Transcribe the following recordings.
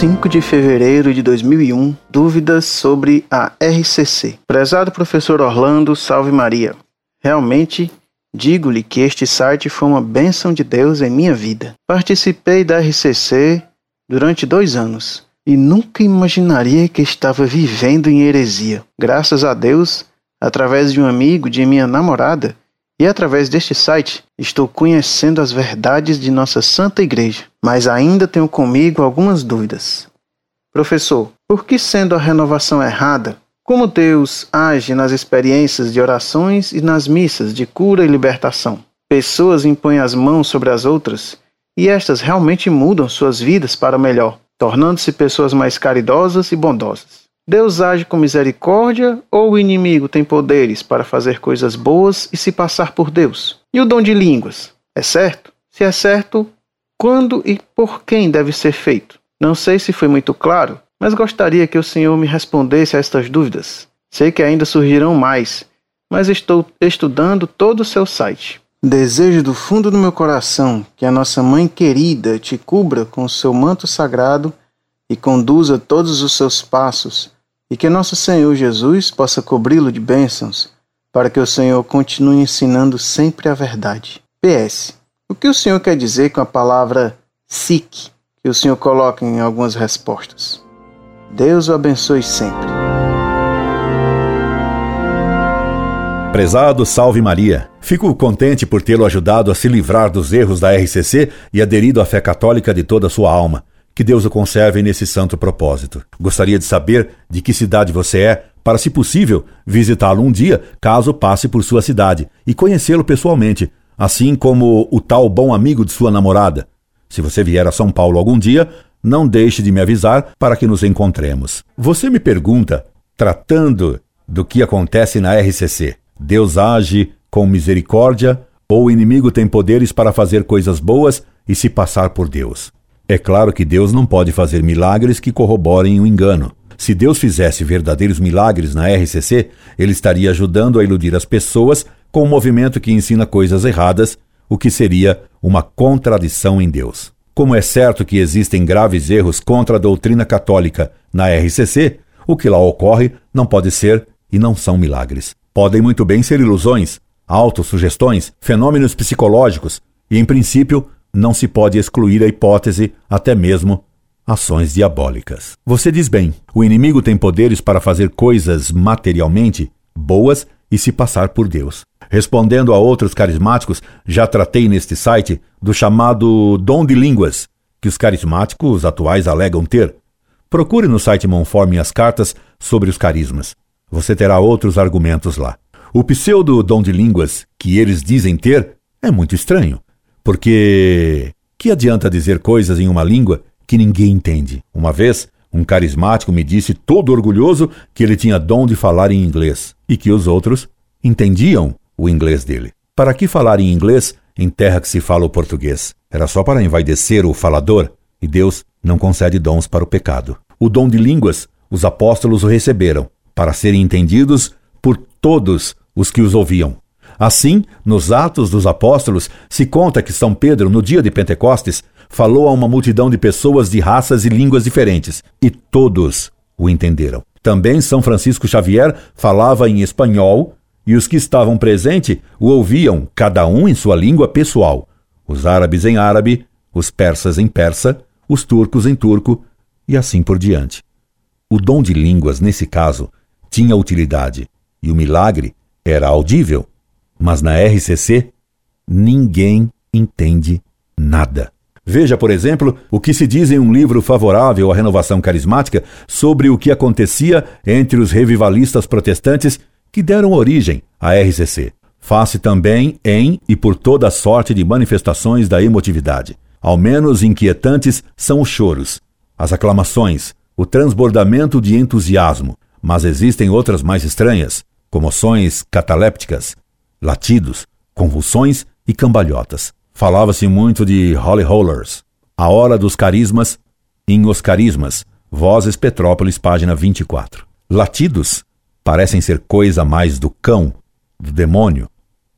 5 de fevereiro de 2001, dúvidas sobre a RCC. Prezado professor Orlando, salve Maria. Realmente, digo-lhe que este site foi uma bênção de Deus em minha vida. Participei da RCC durante dois anos e nunca imaginaria que estava vivendo em heresia. Graças a Deus, através de um amigo de minha namorada, e através deste site estou conhecendo as verdades de nossa Santa Igreja, mas ainda tenho comigo algumas dúvidas. Professor, por que sendo a renovação errada, como Deus age nas experiências de orações e nas missas de cura e libertação? Pessoas impõem as mãos sobre as outras e estas realmente mudam suas vidas para melhor, tornando-se pessoas mais caridosas e bondosas. Deus age com misericórdia ou o inimigo tem poderes para fazer coisas boas e se passar por Deus? E o dom de línguas? É certo? Se é certo, quando e por quem deve ser feito? Não sei se foi muito claro, mas gostaria que o Senhor me respondesse a estas dúvidas. Sei que ainda surgirão mais, mas estou estudando todo o seu site. Desejo do fundo do meu coração que a nossa Mãe querida te cubra com o seu manto sagrado e conduza todos os seus passos e que nosso Senhor Jesus possa cobri-lo de bênçãos, para que o Senhor continue ensinando sempre a verdade. PS. O que o Senhor quer dizer com a palavra SIC, que o Senhor coloca em algumas respostas? Deus o abençoe sempre. Prezado Salve Maria, fico contente por tê-lo ajudado a se livrar dos erros da RCC e aderido à fé católica de toda a sua alma. Que Deus o conserve nesse santo propósito. Gostaria de saber de que cidade você é, para, se possível, visitá-lo um dia, caso passe por sua cidade, e conhecê-lo pessoalmente, assim como o tal bom amigo de sua namorada. Se você vier a São Paulo algum dia, não deixe de me avisar para que nos encontremos. Você me pergunta, tratando do que acontece na RCC: Deus age com misericórdia ou o inimigo tem poderes para fazer coisas boas e se passar por Deus? É claro que Deus não pode fazer milagres que corroborem o engano. Se Deus fizesse verdadeiros milagres na RCC, ele estaria ajudando a iludir as pessoas com um movimento que ensina coisas erradas, o que seria uma contradição em Deus. Como é certo que existem graves erros contra a doutrina católica na RCC, o que lá ocorre não pode ser e não são milagres. Podem muito bem ser ilusões, autossugestões, fenômenos psicológicos e, em princípio, não se pode excluir a hipótese até mesmo ações diabólicas. Você diz bem, o inimigo tem poderes para fazer coisas materialmente boas e se passar por Deus. Respondendo a outros carismáticos, já tratei neste site do chamado dom de línguas, que os carismáticos atuais alegam ter. Procure no site Monfort minhas cartas sobre os carismas. Você terá outros argumentos lá. O pseudo dom de línguas que eles dizem ter é muito estranho. Porque que adianta dizer coisas em uma língua que ninguém entende? Uma vez, um carismático me disse todo orgulhoso que ele tinha dom de falar em inglês e que os outros entendiam o inglês dele. Para que falar em inglês em terra que se fala o português? Era só para envaidecer o falador, e Deus não concede dons para o pecado. O dom de línguas os apóstolos o receberam, para serem entendidos por todos os que os ouviam. Assim, nos Atos dos Apóstolos, se conta que São Pedro, no dia de Pentecostes, falou a uma multidão de pessoas de raças e línguas diferentes, e todos o entenderam. Também São Francisco Xavier falava em espanhol, e os que estavam presentes o ouviam, cada um em sua língua pessoal: os árabes em árabe, os persas em persa, os turcos em turco, e assim por diante. O dom de línguas, nesse caso, tinha utilidade, e o milagre era audível. Mas na RCC, ninguém entende nada. Veja, por exemplo, o que se diz em um livro favorável à renovação carismática sobre o que acontecia entre os revivalistas protestantes que deram origem à RCC. Faz-se também em e por toda a sorte de manifestações da emotividade. Ao menos inquietantes são os choros, as aclamações, o transbordamento de entusiasmo, mas existem outras mais estranhas, comoções catalépticas, latidos, convulsões e cambalhotas. Falava-se muito de Holly Rollers, A Hora dos Carismas, em Os Carismas, Vozes Petrópolis, página 24. Latidos parecem ser coisa mais do cão, do demônio,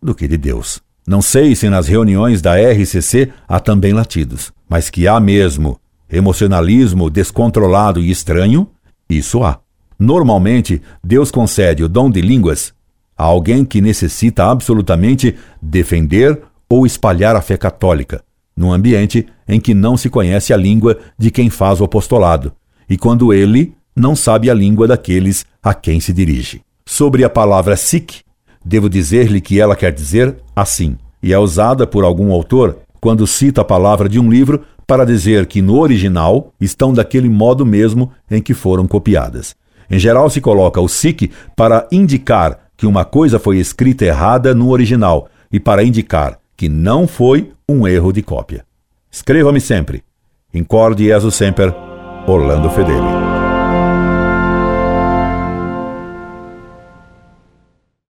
do que de Deus. Não sei se nas reuniões da RCC há também latidos, mas que há mesmo emocionalismo descontrolado e estranho, isso há. Normalmente, Deus concede o dom de línguas a alguém que necessita absolutamente defender ou espalhar a fé católica, num ambiente em que não se conhece a língua de quem faz o apostolado, e quando ele não sabe a língua daqueles a quem se dirige. Sobre a palavra Sikh, devo dizer-lhe que ela quer dizer assim, e é usada por algum autor quando cita a palavra de um livro para dizer que no original estão daquele modo mesmo em que foram copiadas. Em geral, se coloca o Sikh para indicar que uma coisa foi escrita errada no original e para indicar que não foi um erro de cópia. Escreva-me sempre. Incorde Jesus Semper, Orlando Fedeli.